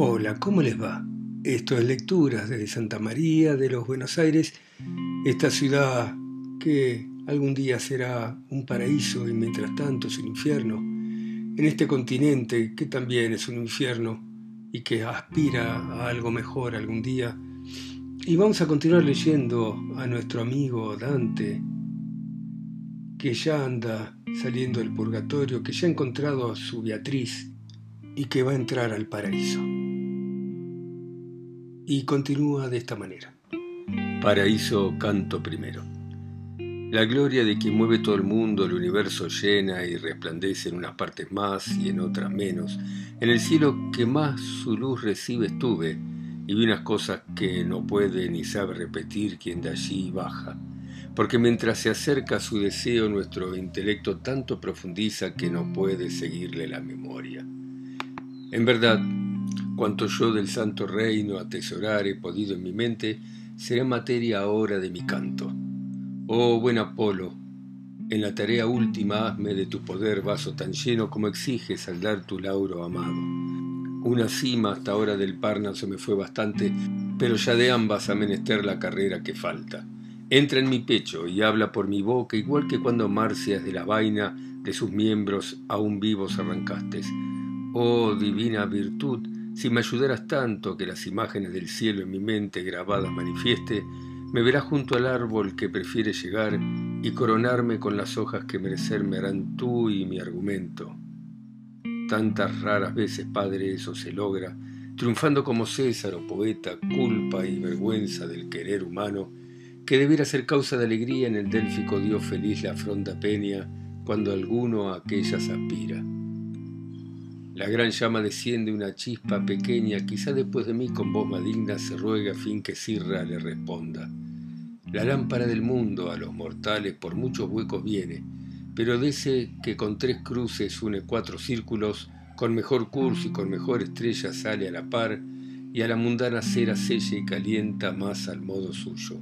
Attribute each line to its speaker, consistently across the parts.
Speaker 1: Hola, ¿cómo les va? Esto es Lecturas desde Santa María de los Buenos Aires, esta ciudad que algún día será un paraíso y mientras tanto es un infierno, en este continente que también es un infierno y que aspira a algo mejor algún día. Y vamos a continuar leyendo a nuestro amigo Dante, que ya anda saliendo del purgatorio, que ya ha encontrado a su Beatriz y que va a entrar al paraíso. Y continúa de esta manera.
Speaker 2: Paraíso canto primero. La gloria de quien mueve todo el mundo, el universo llena y resplandece en unas partes más y en otras menos. En el cielo que más su luz recibe estuve y vi unas cosas que no puede ni sabe repetir quien de allí baja. Porque mientras se acerca su deseo, nuestro intelecto tanto profundiza que no puede seguirle la memoria. En verdad, Cuanto yo del santo reino atesorar he podido en mi mente, será materia ahora de mi canto. Oh buen Apolo, en la tarea última hazme de tu poder vaso tan lleno como exiges al dar tu lauro amado. Una cima hasta ahora del Parnaso me fue bastante, pero ya de ambas ha menester la carrera que falta. Entra en mi pecho y habla por mi boca, igual que cuando Marcias de la vaina de sus miembros aún vivos arrancaste. Oh divina virtud, si me ayudaras tanto que las imágenes del cielo en mi mente grabadas manifieste, me verás junto al árbol que prefiere llegar y coronarme con las hojas que merecerme harán tú y mi argumento. Tantas raras veces, Padre, eso se logra, triunfando como César o poeta, culpa y vergüenza del querer humano, que debiera ser causa de alegría en el délfico Dios feliz la afronta peña cuando alguno a aquellas aspira. La gran llama desciende una chispa pequeña, quizá después de mí con voz maligna se ruega a fin que Sirra le responda. La lámpara del mundo a los mortales por muchos huecos viene, pero de ese que con tres cruces une cuatro círculos, con mejor curso y con mejor estrella sale a la par, y a la mundana cera sella y calienta más al modo suyo.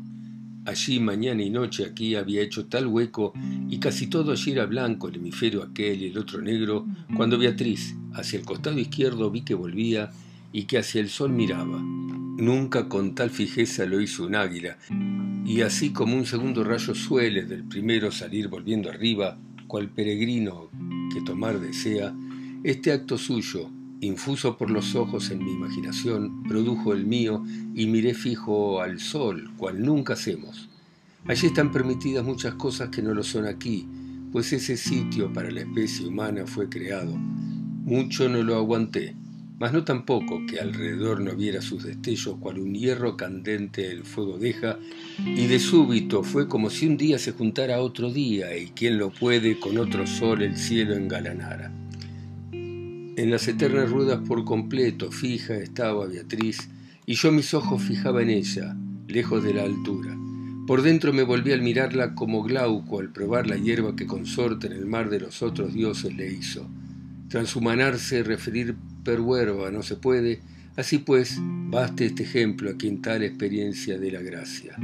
Speaker 2: Allí mañana y noche aquí había hecho tal hueco y casi todo allí era blanco, el hemisferio aquel y el otro negro, cuando Beatriz, hacia el costado izquierdo vi que volvía y que hacia el sol miraba. Nunca con tal fijeza lo hizo un águila, y así como un segundo rayo suele del primero salir volviendo arriba, cual peregrino que tomar desea, este acto suyo, infuso por los ojos en mi imaginación, produjo el mío y miré fijo al sol, cual nunca hacemos. Allí están permitidas muchas cosas que no lo son aquí, pues ese sitio para la especie humana fue creado. Mucho no lo aguanté, mas no tampoco que alrededor no viera sus destellos cual un hierro candente el fuego deja, y de súbito fue como si un día se juntara otro día y quien lo puede con otro sol el cielo engalanara. En las eternas ruedas por completo fija estaba Beatriz, y yo mis ojos fijaba en ella, lejos de la altura. Por dentro me volví al mirarla como Glauco al probar la hierba que consorte en el mar de los otros dioses le hizo. Transhumanarse, referir perhuerva no se puede, así pues, baste este ejemplo a quien tal experiencia de la gracia.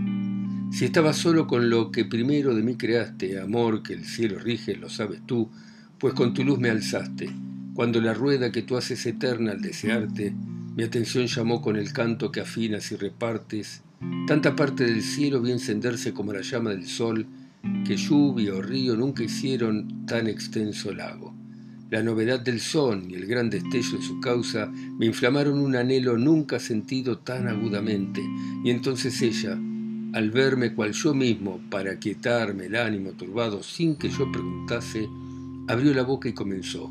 Speaker 2: Si estaba solo con lo que primero de mí creaste, amor que el cielo rige, lo sabes tú, pues con tu luz me alzaste cuando la rueda que tú haces eterna al desearte, mi atención llamó con el canto que afinas y repartes, tanta parte del cielo vi encenderse como la llama del sol, que lluvia o río nunca hicieron tan extenso lago. La novedad del son y el gran destello de su causa me inflamaron un anhelo nunca sentido tan agudamente, y entonces ella, al verme cual yo mismo, para quietarme el ánimo turbado sin que yo preguntase, abrió la boca y comenzó.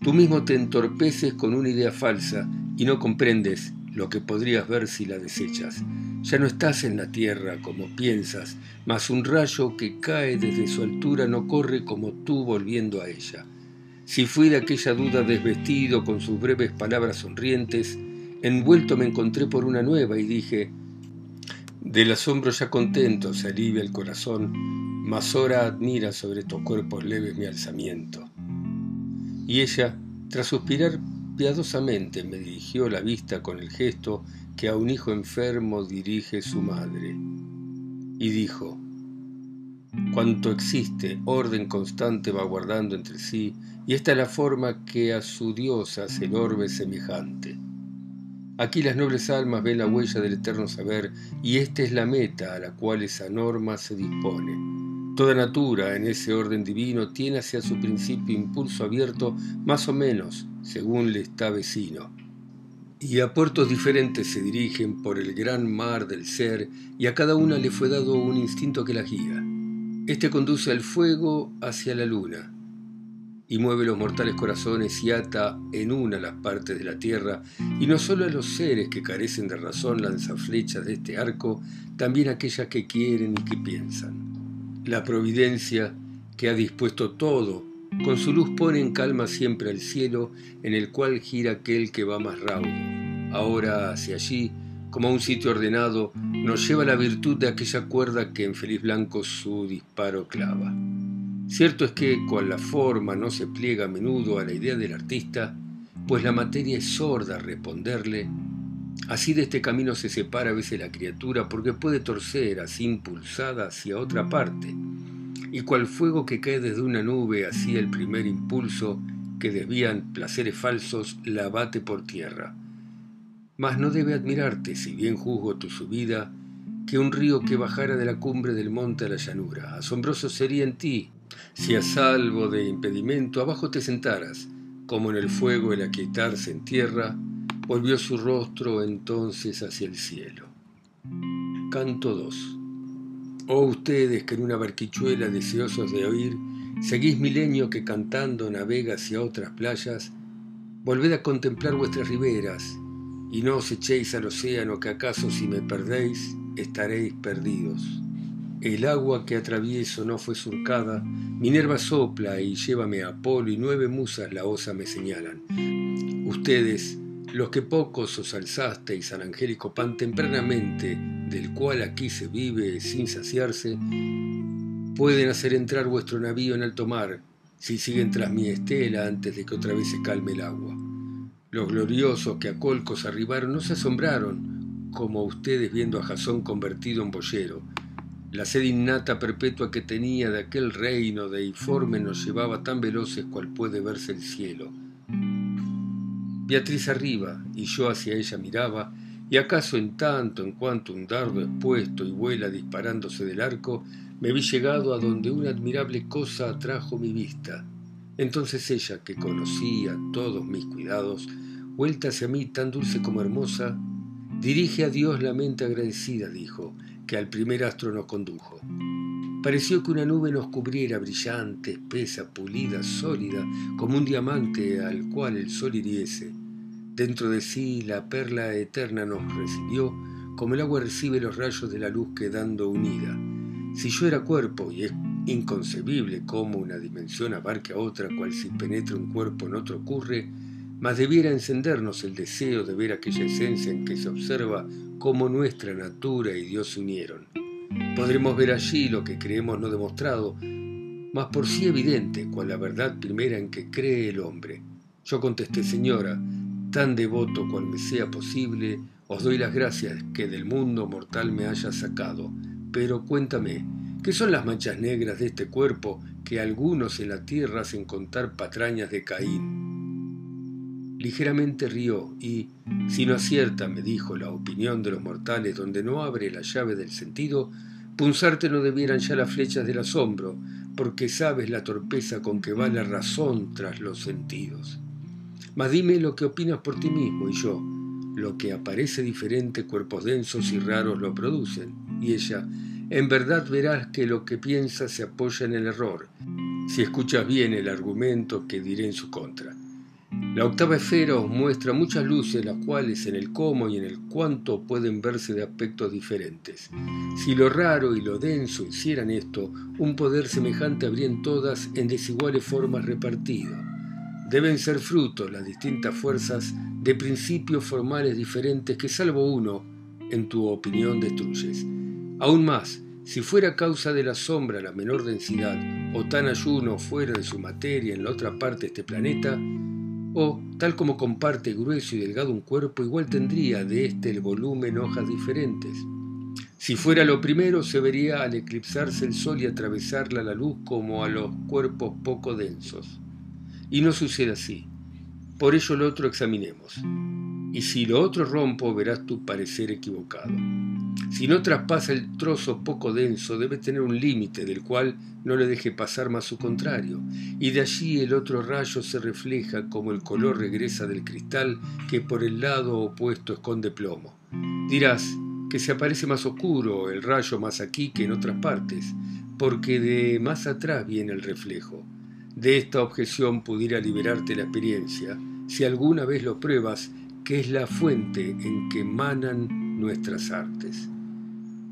Speaker 2: Tú mismo te entorpeces con una idea falsa y no comprendes lo que podrías ver si la desechas. Ya no estás en la tierra como piensas, mas un rayo que cae desde su altura no corre como tú volviendo a ella. Si fui de aquella duda desvestido con sus breves palabras sonrientes, envuelto me encontré por una nueva y dije, del asombro ya contento se alivia el corazón, mas ahora admira sobre tus cuerpos leves mi alzamiento. Y ella, tras suspirar piadosamente, me dirigió la vista con el gesto que a un hijo enfermo dirige su madre. Y dijo, Cuanto existe, orden constante va guardando entre sí, y esta es la forma que a su Dios hace el orbe semejante. Aquí las nobles almas ven la huella del eterno saber y esta es la meta a la cual esa norma se dispone. Toda natura en ese orden divino tiene hacia su principio impulso abierto más o menos según le está vecino. Y a puertos diferentes se dirigen por el gran mar del ser y a cada una le fue dado un instinto que la guía. Este conduce al fuego hacia la luna y mueve los mortales corazones y ata en una las partes de la tierra, y no solo a los seres que carecen de razón lanza flechas de este arco, también aquellas que quieren y que piensan. La providencia, que ha dispuesto todo, con su luz pone en calma siempre al cielo, en el cual gira aquel que va más raudo. Ahora hacia allí, como a un sitio ordenado, nos lleva la virtud de aquella cuerda que en feliz blanco su disparo clava. Cierto es que, cual la forma no se pliega a menudo a la idea del artista, pues la materia es sorda a responderle, así de este camino se separa a veces la criatura porque puede torcer así impulsada hacia otra parte, y cual fuego que cae desde una nube hacia el primer impulso que desvían placeres falsos la bate por tierra mas no debe admirarte, si bien juzgo tu subida, que un río que bajara de la cumbre del monte a la llanura. Asombroso sería en ti, si a salvo de impedimento abajo te sentaras, como en el fuego el aquietarse en tierra, volvió su rostro entonces hacia el cielo. Canto 2. Oh ustedes que en una barquichuela deseosos de oír, seguís milenio que cantando navega hacia otras playas, volved a contemplar vuestras riberas, y no os echéis al océano que acaso si me perdéis estaréis perdidos. El agua que atravieso no fue surcada, Minerva sopla y llévame a Apolo y nueve musas la osa me señalan. Ustedes, los que pocos os alzasteis al angélico pan tempranamente, del cual aquí se vive sin saciarse, pueden hacer entrar vuestro navío en alto mar, si siguen tras mi estela antes de que otra vez se calme el agua. Los gloriosos que a Colcos arribaron no se asombraron, como ustedes viendo a Jasón convertido en boyero. La sed innata perpetua que tenía de aquel reino deiforme nos llevaba tan veloces cual puede verse el cielo. Beatriz arriba, y yo hacia ella miraba, y acaso en tanto en cuanto un dardo expuesto y vuela disparándose del arco, me vi llegado a donde una admirable cosa atrajo mi vista. Entonces ella, que conocía todos mis cuidados, vuelta hacia mí tan dulce como hermosa, dirige a Dios la mente agradecida, dijo, que al primer astro nos condujo. Pareció que una nube nos cubriera brillante, espesa, pulida, sólida, como un diamante al cual el sol hiriese. Dentro de sí la perla eterna nos recibió, como el agua recibe los rayos de la luz quedando unida. Si yo era cuerpo, y es inconcebible cómo una dimensión abarque a otra, cual si penetra un cuerpo en otro ocurre, mas debiera encendernos el deseo de ver aquella esencia en que se observa cómo nuestra natura y Dios se unieron. Podremos ver allí lo que creemos no demostrado, mas por sí evidente, cual la verdad primera en que cree el hombre. Yo contesté, Señora, tan devoto cual me sea posible, os doy las gracias que del mundo mortal me haya sacado. Pero cuéntame, ¿qué son las manchas negras de este cuerpo que algunos en la tierra hacen contar patrañas de Caín? Ligeramente rió y, si no acierta, me dijo, la opinión de los mortales donde no abre la llave del sentido, punzarte no debieran ya las flechas del asombro, porque sabes la torpeza con que va la razón tras los sentidos. Mas dime lo que opinas por ti mismo y yo, lo que aparece diferente, cuerpos densos y raros lo producen. Y ella, en verdad verás que lo que piensas se apoya en el error, si escuchas bien el argumento que diré en su contra. La octava esfera os muestra muchas luces, las cuales en el cómo y en el cuánto pueden verse de aspectos diferentes. Si lo raro y lo denso hicieran esto, un poder semejante habrían todas en desiguales formas repartido. Deben ser frutos las distintas fuerzas de principios formales diferentes que salvo uno, en tu opinión, destruyes. Aún más, si fuera causa de la sombra la menor densidad, o tan ayuno fuera de su materia en la otra parte de este planeta, o, tal como comparte grueso y delgado un cuerpo, igual tendría de éste el volumen hojas diferentes. Si fuera lo primero, se vería al eclipsarse el sol y atravesarla la luz como a los cuerpos poco densos. Y no sucede así. Por ello lo otro examinemos. Y si lo otro rompo verás tu parecer equivocado. Si no traspasa el trozo poco denso, debe tener un límite del cual no le deje pasar más su contrario, y de allí el otro rayo se refleja como el color regresa del cristal que por el lado opuesto esconde plomo. Dirás que se aparece más oscuro el rayo más aquí que en otras partes, porque de más atrás viene el reflejo. De esta objeción pudiera liberarte la experiencia, si alguna vez lo pruebas, que es la fuente en que manan nuestras artes.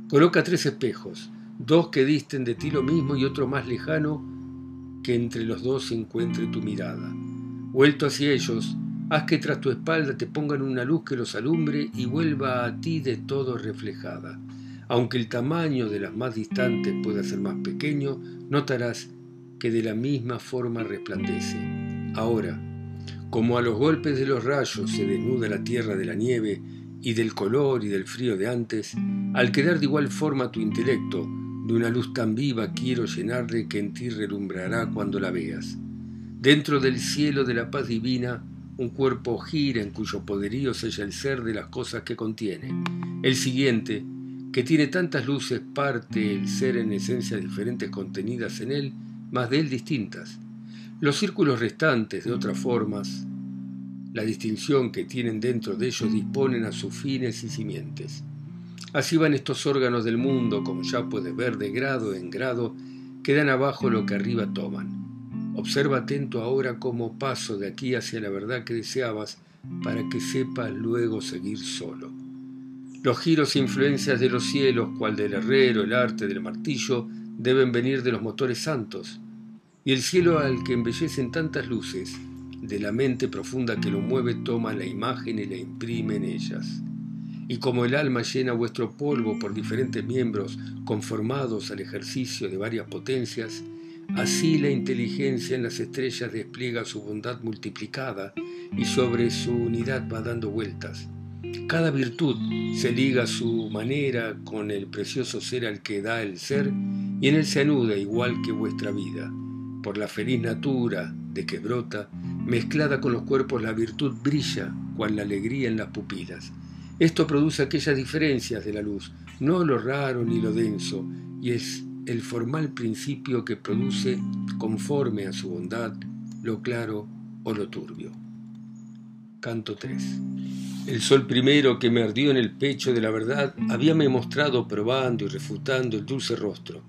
Speaker 2: Coloca tres espejos, dos que disten de ti lo mismo y otro más lejano, que entre los dos se encuentre tu mirada. Vuelto hacia ellos, haz que tras tu espalda te pongan una luz que los alumbre y vuelva a ti de todo reflejada. Aunque el tamaño de las más distantes pueda ser más pequeño, notarás que de la misma forma resplandece. Ahora, como a los golpes de los rayos se desnuda la tierra de la nieve, y del color y del frío de antes, al quedar de igual forma tu intelecto, de una luz tan viva quiero llenarle que en ti relumbrará cuando la veas. Dentro del cielo de la paz divina, un cuerpo gira en cuyo poderío sella el ser de las cosas que contiene. El siguiente, que tiene tantas luces, parte el ser en esencia diferentes contenidas en él, más de él distintas. Los círculos restantes, de otras formas, la distinción que tienen dentro de ellos disponen a sus fines y simientes. Así van estos órganos del mundo, como ya puedes ver, de grado en grado, quedan abajo lo que arriba toman. Observa atento ahora cómo paso de aquí hacia la verdad que deseabas, para que sepas luego seguir solo. Los giros e influencias de los cielos, cual del herrero, el arte del martillo, deben venir de los motores santos, y el cielo al que embellecen tantas luces, de la mente profunda que lo mueve toma la imagen y la imprime en ellas. Y como el alma llena vuestro polvo por diferentes miembros conformados al ejercicio de varias potencias, así la inteligencia en las estrellas despliega su bondad multiplicada y sobre su unidad va dando vueltas. Cada virtud se liga a su manera con el precioso ser al que da el ser y en él se anuda igual que vuestra vida. Por la feliz natura de que brota, mezclada con los cuerpos la virtud brilla cual la alegría en las pupilas. Esto produce aquellas diferencias de la luz, no lo raro ni lo denso, y es el formal principio que produce, conforme a su bondad, lo claro o lo turbio. Canto 3. El sol primero que me ardió en el pecho de la verdad habíame mostrado probando y refutando el dulce rostro,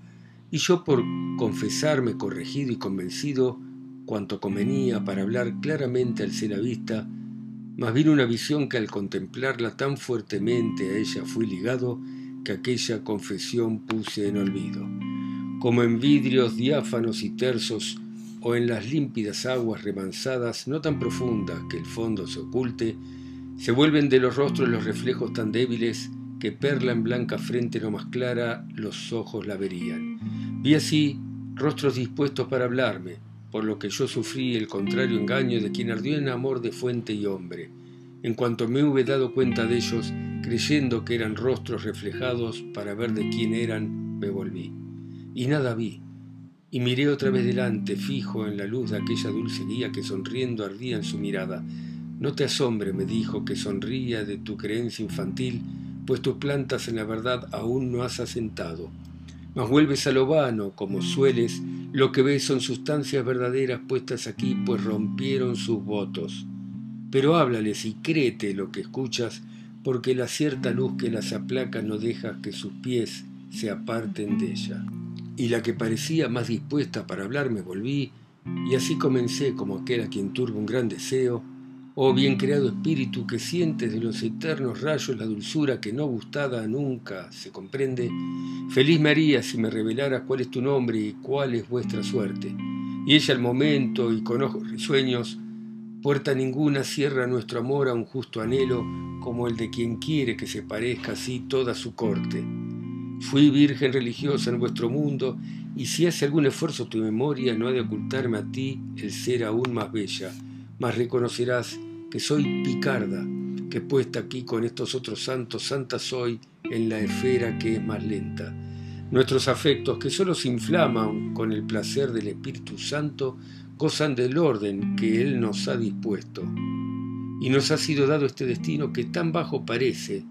Speaker 2: y yo por confesarme corregido y convencido, cuanto convenía para hablar claramente al ser vista, más bien una visión que al contemplarla tan fuertemente a ella fui ligado que aquella confesión puse en olvido. Como en vidrios diáfanos y tersos o en las límpidas aguas remansadas, no tan profundas que el fondo se oculte, se vuelven de los rostros los reflejos tan débiles que perla en blanca frente no más clara los ojos la verían. Vi así rostros dispuestos para hablarme, por lo que yo sufrí el contrario engaño de quien ardió en amor de fuente y hombre. En cuanto me hube dado cuenta de ellos, creyendo que eran rostros reflejados para ver de quién eran, me volví. Y nada vi, y miré otra vez delante, fijo en la luz de aquella dulce guía que sonriendo ardía en su mirada. No te asombre, me dijo, que sonría de tu creencia infantil, pues tus plantas en la verdad aún no has asentado. Mas vuelves a lo vano, como sueles, lo que ves son sustancias verdaderas puestas aquí, pues rompieron sus votos. Pero háblales y créete lo que escuchas, porque la cierta luz que las aplaca no deja que sus pies se aparten de ella. Y la que parecía más dispuesta para hablar me volví, y así comencé como aquel a quien turba un gran deseo, Oh bien creado espíritu que sientes de los eternos rayos la dulzura que no gustada nunca se comprende, feliz me haría si me revelaras cuál es tu nombre y cuál es vuestra suerte. Y ella al momento y con ojos risueños, puerta ninguna cierra nuestro amor a un justo anhelo como el de quien quiere que se parezca así toda su corte. Fui virgen religiosa en vuestro mundo y si hace algún esfuerzo tu memoria no ha de ocultarme a ti el ser aún más bella, mas reconocerás que soy picarda, que puesta aquí con estos otros santos, santa soy en la esfera que es más lenta. Nuestros afectos, que solo se inflaman con el placer del Espíritu Santo, gozan del orden que Él nos ha dispuesto.
Speaker 1: y nos ha sido dado este destino que tan bajo parece,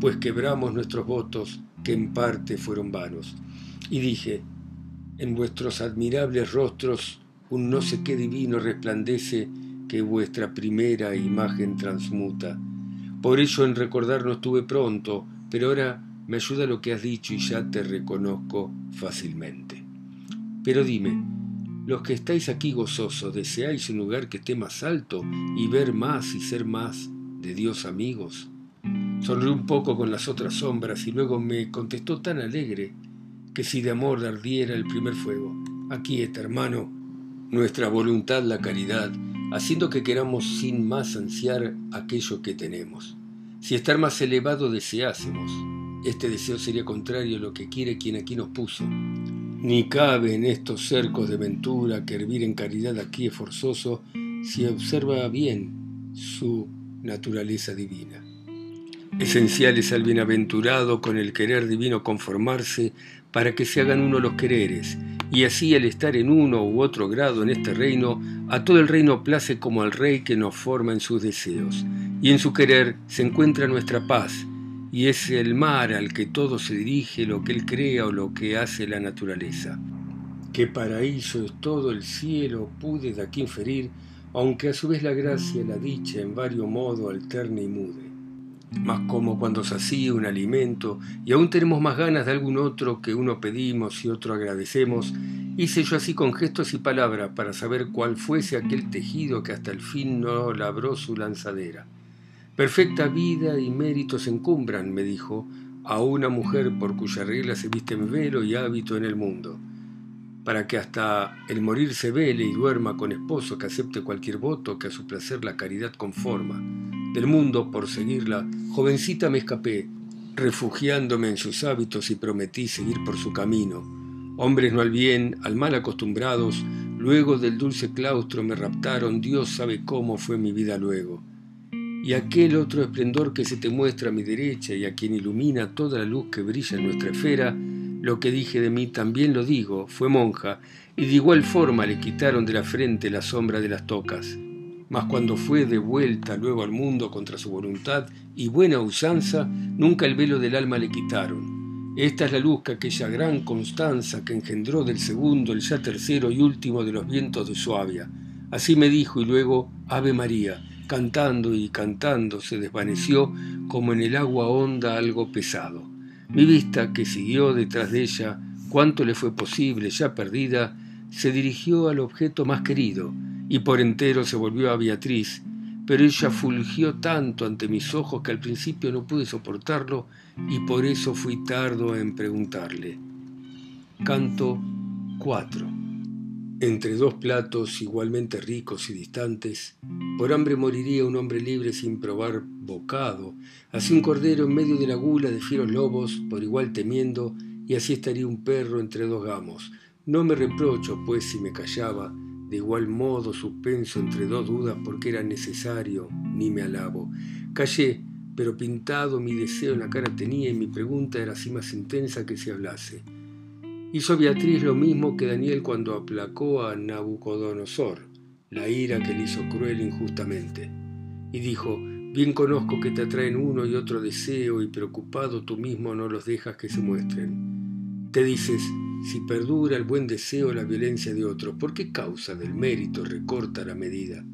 Speaker 1: pues quebramos nuestros votos que en parte fueron vanos. Y dije, en vuestros admirables rostros un no sé qué divino resplandece que vuestra primera imagen transmuta. Por ello en recordar no estuve pronto, pero ahora me ayuda lo que has dicho y ya te reconozco fácilmente. Pero dime, los que estáis aquí gozosos, ¿deseáis un lugar que esté más alto y ver más y ser más de Dios amigos? Sonrió un poco con las otras sombras y luego me contestó tan alegre que si de amor ardiera el primer fuego. Aquí está, hermano, nuestra voluntad la caridad, haciendo que queramos sin más ansiar aquello que tenemos. Si estar más elevado deseásemos, este deseo sería contrario a lo que quiere quien aquí nos puso. Ni cabe en estos cercos de ventura que hervir en caridad aquí es forzoso si observa bien su naturaleza divina. Esencial es al bienaventurado con el querer divino conformarse para que se hagan uno los quereres, y así al estar en uno u otro grado en este reino, a todo el reino place como al rey que nos forma en sus deseos, y en su querer se encuentra nuestra paz, y es el mar al que todo se dirige, lo que él crea o lo que hace la naturaleza. Qué paraíso es todo el cielo, pude de aquí inferir, aunque a su vez la gracia, la dicha en vario modo alterne y mude. Mas como cuando se hacía un alimento y aún tenemos más ganas de algún otro que uno pedimos y otro agradecemos, hice yo así con gestos y palabras para saber cuál fuese aquel tejido que hasta el fin no labró su lanzadera. Perfecta vida y méritos encumbran, me dijo, a una mujer por cuya regla se viste en velo y hábito en el mundo, para que hasta el morir se vele y duerma con esposo que acepte cualquier voto que a su placer la caridad conforma. Del mundo, por seguirla, jovencita me escapé, refugiándome en sus hábitos y prometí seguir por su camino. Hombres no al bien, al mal acostumbrados, luego del dulce claustro me raptaron, Dios sabe cómo fue mi vida luego y aquel otro esplendor que se te muestra a mi derecha y a quien ilumina toda la luz que brilla en nuestra esfera, lo que dije de mí también lo digo, fue monja, y de igual forma le quitaron de la frente la sombra de las tocas. Mas cuando fue de vuelta luego al mundo contra su voluntad y buena usanza, nunca el velo del alma le quitaron. Esta es la luz que aquella gran constanza que engendró del segundo, el ya tercero y último de los vientos de Suavia. Así me dijo y luego, Ave María, cantando y cantando se desvaneció como en el agua honda algo pesado. Mi vista, que siguió detrás de ella cuanto le fue posible, ya perdida, se dirigió al objeto más querido, y por entero se volvió a Beatriz, pero ella fulgió tanto ante mis ojos que al principio no pude soportarlo y por eso fui tardo en preguntarle. Canto 4 entre dos platos igualmente ricos y distantes, por hambre moriría un hombre libre sin probar bocado, así un cordero en medio de la gula de fieros lobos, por igual temiendo, y así estaría un perro entre dos gamos. No me reprocho, pues, si me callaba, de igual modo suspenso entre dos dudas porque era necesario, ni me alabo. Callé, pero pintado mi deseo en la cara tenía y mi pregunta era así más intensa que si hablase. Hizo Beatriz lo mismo que Daniel cuando aplacó a Nabucodonosor, la ira que le hizo cruel injustamente. Y dijo, bien conozco que te atraen uno y otro deseo y preocupado tú mismo no los dejas que se muestren. Te dices, si perdura el buen deseo la violencia de otro, ¿por qué causa del mérito recorta la medida?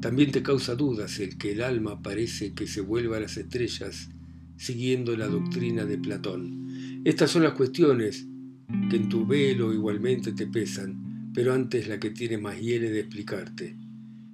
Speaker 1: También te causa dudas el que el alma parece que se vuelva a las estrellas siguiendo la doctrina de Platón. Estas son las cuestiones que en tu velo igualmente te pesan, pero antes la que tiene más hiele de explicarte.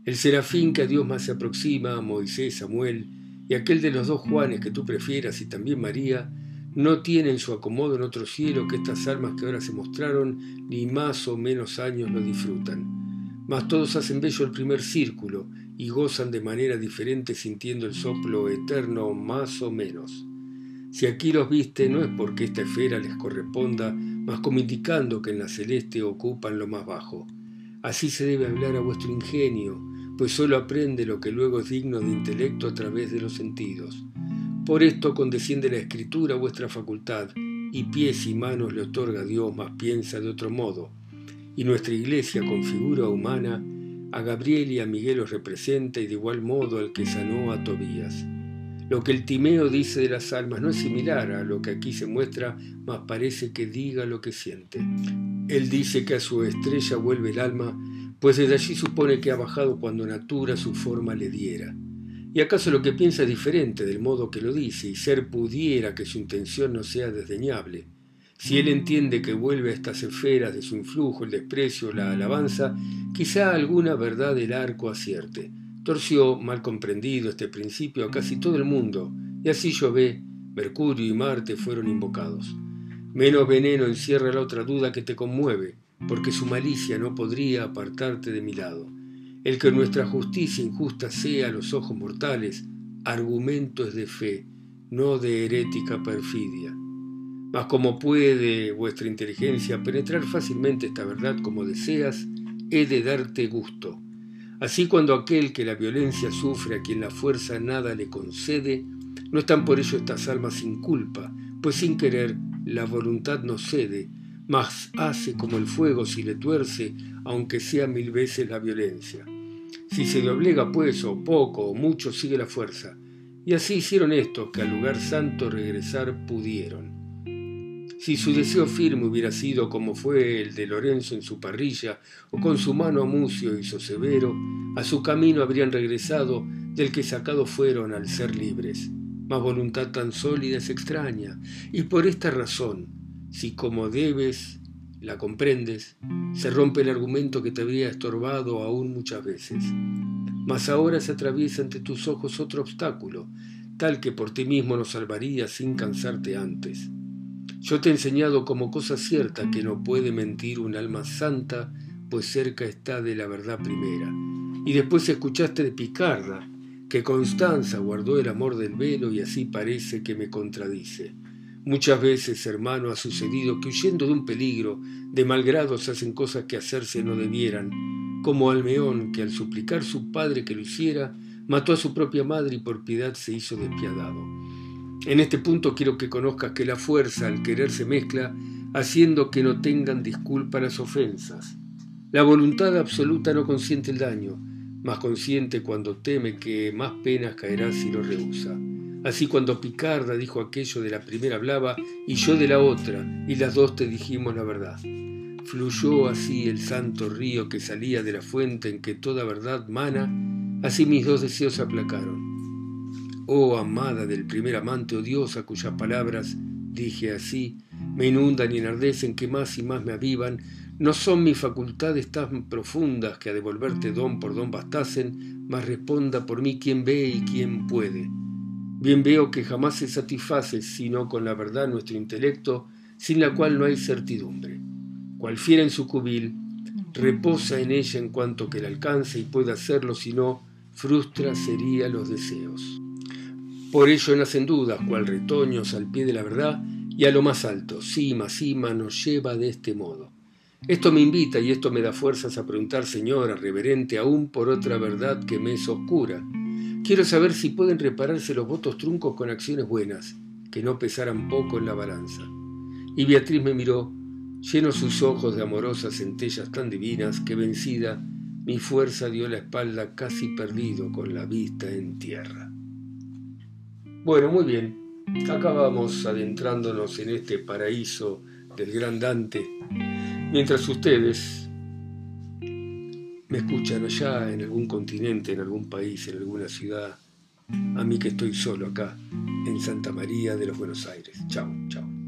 Speaker 1: El serafín que a Dios más se aproxima, Moisés, Samuel, y aquel de los dos Juanes que tú prefieras y también María, no tienen su acomodo en otro cielo que estas almas que ahora se mostraron, ni más o menos años lo disfrutan. Mas todos hacen bello el primer círculo y gozan de manera diferente sintiendo el soplo eterno más o menos. Si aquí los viste no es porque esta esfera les corresponda, mas como indicando que en la celeste ocupan lo más bajo. Así se debe hablar a vuestro ingenio, pues sólo aprende lo que luego es digno de intelecto a través de los sentidos. Por esto condesciende la escritura a vuestra facultad, y pies y manos le otorga Dios, mas piensa de otro modo. Y nuestra iglesia con figura humana A Gabriel y a Miguel los representa y de igual modo al que sanó a Tobías. Lo que el Timeo dice de las almas no es similar a lo que aquí se muestra, mas parece que diga lo que siente. Él dice que a su estrella vuelve el alma, pues desde allí supone que ha bajado cuando Natura su forma le diera. ¿Y acaso lo que piensa es diferente del modo que lo dice, y ser pudiera que su intención no sea desdeñable? Si él entiende que vuelve a estas esferas de su influjo, el desprecio, la alabanza, quizá alguna verdad del arco acierte torció, mal comprendido este principio, a casi todo el mundo, y así ve, Mercurio y Marte fueron invocados. Menos veneno encierra la otra duda que te conmueve, porque su malicia no podría apartarte de mi lado. El que nuestra justicia injusta sea a los ojos mortales, argumento es de fe, no de herética perfidia. Mas como puede vuestra inteligencia penetrar fácilmente esta verdad como deseas, he de darte gusto Así cuando aquel que la violencia sufre a quien la fuerza nada le concede, no están por ello estas almas sin culpa, pues sin querer la voluntad no cede, mas hace como el fuego si le tuerce, aunque sea mil veces la violencia. Si se doblega pues o poco o mucho sigue la fuerza, y así hicieron estos que al lugar santo regresar pudieron. Si su deseo firme hubiera sido como fue el de Lorenzo en su parrilla, o con su mano a Mucio hizo severo, a su camino habrían regresado del que sacados fueron al ser libres. Mas voluntad tan sólida es extraña, y por esta razón, si como debes la comprendes, se rompe el argumento que te habría estorbado aún muchas veces. Mas ahora se atraviesa ante tus ojos otro obstáculo, tal que por ti mismo nos salvaría sin cansarte antes. Yo te he enseñado como cosa cierta que no puede mentir un alma santa, pues cerca está de la verdad primera. Y después escuchaste de Picarda, que Constanza guardó el amor del velo y así parece que me contradice. Muchas veces, hermano, ha sucedido que huyendo de un peligro, de mal grado se hacen cosas que hacerse no debieran, como Almeón, que al suplicar su padre que lo hiciera, mató a su propia madre y por piedad se hizo despiadado. En este punto quiero que conozcas que la fuerza al querer se mezcla, haciendo que no tengan disculpa las ofensas. La voluntad absoluta no consiente el daño, más consciente cuando teme que más penas caerá si lo rehúsa. Así cuando Picarda dijo aquello de la primera hablaba y yo de la otra, y las dos te dijimos la verdad. Fluyó así el santo río que salía de la fuente en que toda verdad mana, así mis dos deseos aplacaron Oh amada del primer amante odiosa cuyas palabras, dije así, me inundan y enardecen que más y más me avivan, no son mis facultades tan profundas que a devolverte don por don bastasen, mas responda por mí quien ve y quien puede. Bien veo que jamás se satisface sino con la verdad nuestro intelecto, sin la cual no hay certidumbre. Cual fiera en su cubil, reposa en ella en cuanto que la alcance y pueda hacerlo, si no, frustra sería los deseos. Por ello nacen dudas, cual retoños al pie de la verdad, y a lo más alto, cima, cima, nos lleva de este modo. Esto me invita y esto me da fuerzas a preguntar, Señora, reverente aún por otra verdad que me es oscura. Quiero saber si pueden repararse los votos truncos con acciones buenas, que no pesaran poco en la balanza. Y Beatriz me miró, lleno sus ojos de amorosas centellas tan divinas que vencida, mi fuerza dio la espalda casi perdido con la vista en tierra. Bueno, muy bien. Acá vamos adentrándonos en este paraíso del gran Dante, mientras ustedes me escuchan allá en algún continente, en algún país, en alguna ciudad, a mí que estoy solo acá, en Santa María de los Buenos Aires. Chao, chao.